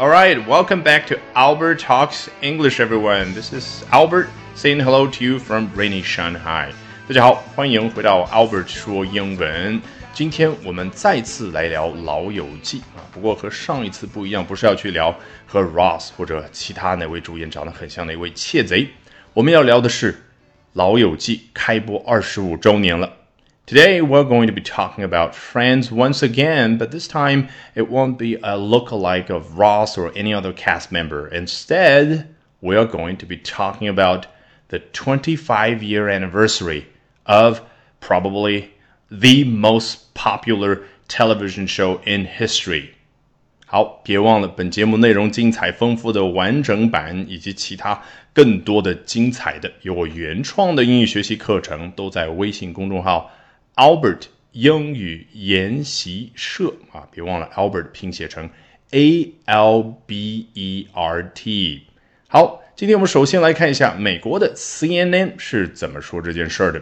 All right, welcome back to Albert Talks English, everyone. This is Albert saying hello to you from rainy Shanghai. 大家好，欢迎回到 Albert 说英文。今天我们再次来聊《老友记》啊，不过和上一次不一样，不是要去聊和 Ross 或者其他哪位主演长得很像的一位窃贼，我们要聊的是《老友记》开播二十五周年了。Today we're going to be talking about Friends once again, but this time it won't be a look-alike of Ross or any other cast member. Instead, we are going to be talking about the 25 year anniversary of probably the most popular television show in history. 好，别忘了本节目内容精彩丰富的完整版，以及其他更多的精彩的有我原创的英语学习课程，都在微信公众号 Albert 英语研习社啊，别忘了 Albert 拼写成 A L B E R T。好，今天我们首先来看一下美国的 CNN 是怎么说这件事儿的。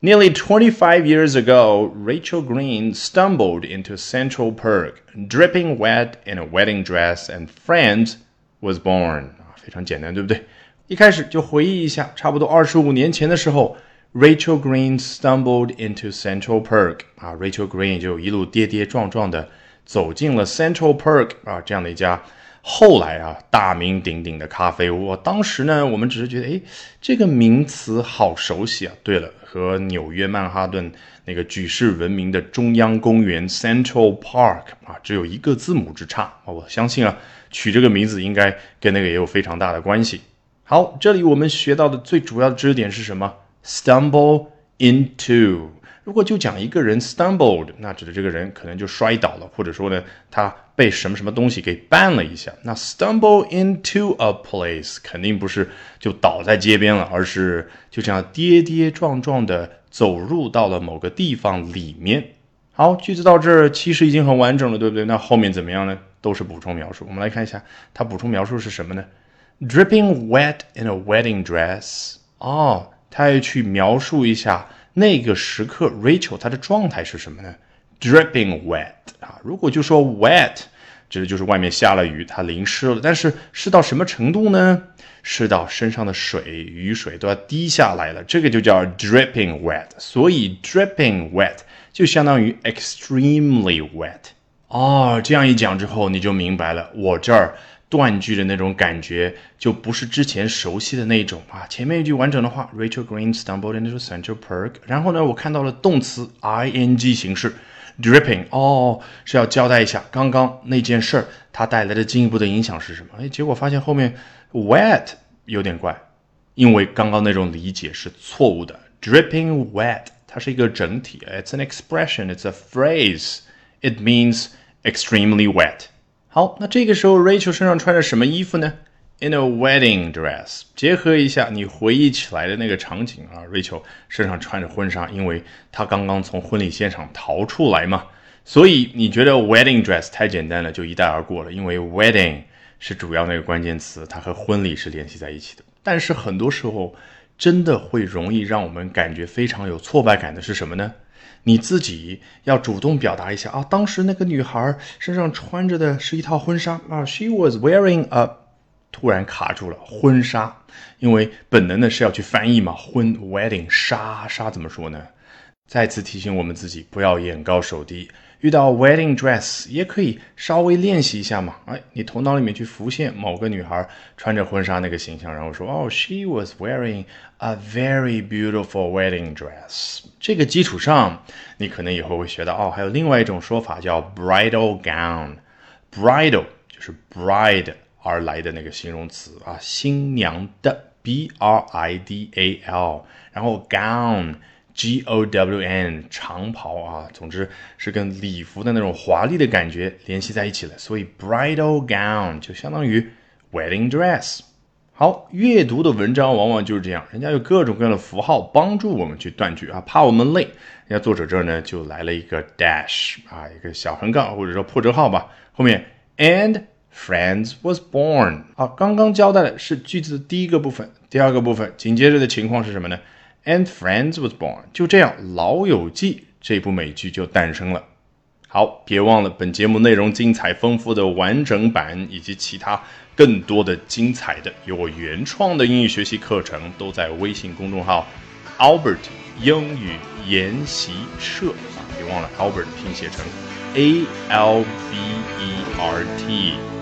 Nearly 25 years ago, Rachel Green stumbled into Central Park, dripping wet in a wedding dress, and Friends was born. 啊，非常简单，对不对？一开始就回忆一下，差不多二十五年前的时候。 Rachel Green stumbled into Central Park 啊，Rachel Green 就一路跌跌撞撞的走进了 Central Park 啊这样的一家后来啊大名鼎鼎的咖啡屋。当时呢，我们只是觉得，哎，这个名词好熟悉啊。对了，和纽约曼哈顿那个举世闻名的中央公园 Central Park 啊，只有一个字母之差啊。我相信啊，取这个名字应该跟那个也有非常大的关系。好，这里我们学到的最主要的知识点是什么？Stumble into，如果就讲一个人 stumbled，那指的这个人可能就摔倒了，或者说呢，他被什么什么东西给绊了一下。那 stumble into a place 肯定不是就倒在街边了，而是就这样跌跌撞撞的走入到了某个地方里面。好，句子到这儿其实已经很完整了，对不对？那后面怎么样呢？都是补充描述。我们来看一下，它补充描述是什么呢？Dripping wet in a wedding dress。哦。他要去描述一下那个时刻，Rachel 她的状态是什么呢？Dripping wet 啊，如果就说 wet，指的就是外面下了雨，她淋湿了。但是湿到什么程度呢？湿到身上的水、雨水都要滴下来了，这个就叫 dripping wet。所以 dripping wet 就相当于 extremely wet。哦，这样一讲之后，你就明白了，我这儿。断句的那种感觉，就不是之前熟悉的那种啊。前面一句完整的话，Rachel Green stumbled into Central Park。然后呢，我看到了动词 ing 形式，dripping。哦，是要交代一下刚刚那件事儿它带来的进一步的影响是什么？哎，结果发现后面 wet 有点怪，因为刚刚那种理解是错误的。Dripping wet 它是一个整体，it's an expression，it's a phrase，it means extremely wet。好，那这个时候 Rachel 身上穿着什么衣服呢？In a wedding dress。结合一下你回忆起来的那个场景啊，Rachel 身上穿着婚纱，因为她刚刚从婚礼现场逃出来嘛。所以你觉得 wedding dress 太简单了，就一带而过了，因为 wedding 是主要那个关键词，它和婚礼是联系在一起的。但是很多时候真的会容易让我们感觉非常有挫败感的是什么呢？你自己要主动表达一下啊！当时那个女孩身上穿着的是一套婚纱啊，She was wearing a，突然卡住了婚纱，因为本能的是要去翻译嘛，婚 wedding 纱纱怎么说呢？再次提醒我们自己不要眼高手低。遇到 wedding dress 也可以稍微练习一下嘛，哎，你头脑里面去浮现某个女孩穿着婚纱那个形象，然后说哦，she was wearing a very beautiful wedding dress。这个基础上，你可能以后会学到哦，还有另外一种说法叫 bridal gown，bridal 就是 bride 而来的那个形容词啊，新娘的 b r i d a l，然后 gown。G O W N 长袍啊，总之是跟礼服的那种华丽的感觉联系在一起了，所以 bridal gown 就相当于 wedding dress。好，阅读的文章往往就是这样，人家有各种各样的符号帮助我们去断句啊，怕我们累，人家作者这儿呢就来了一个 dash 啊，一个小横杠或者说破折号吧，后面 and friends was born 啊，刚刚交代的是句子的第一个部分，第二个部分紧接着的情况是什么呢？？And Friends was born，就这样，《老友记》这部美剧就诞生了。好，别忘了本节目内容精彩丰富的完整版，以及其他更多的精彩的由我原创的英语学习课程，都在微信公众号 Albert 英语研习社啊！别忘了 Albert 拼写成 A L B E R T。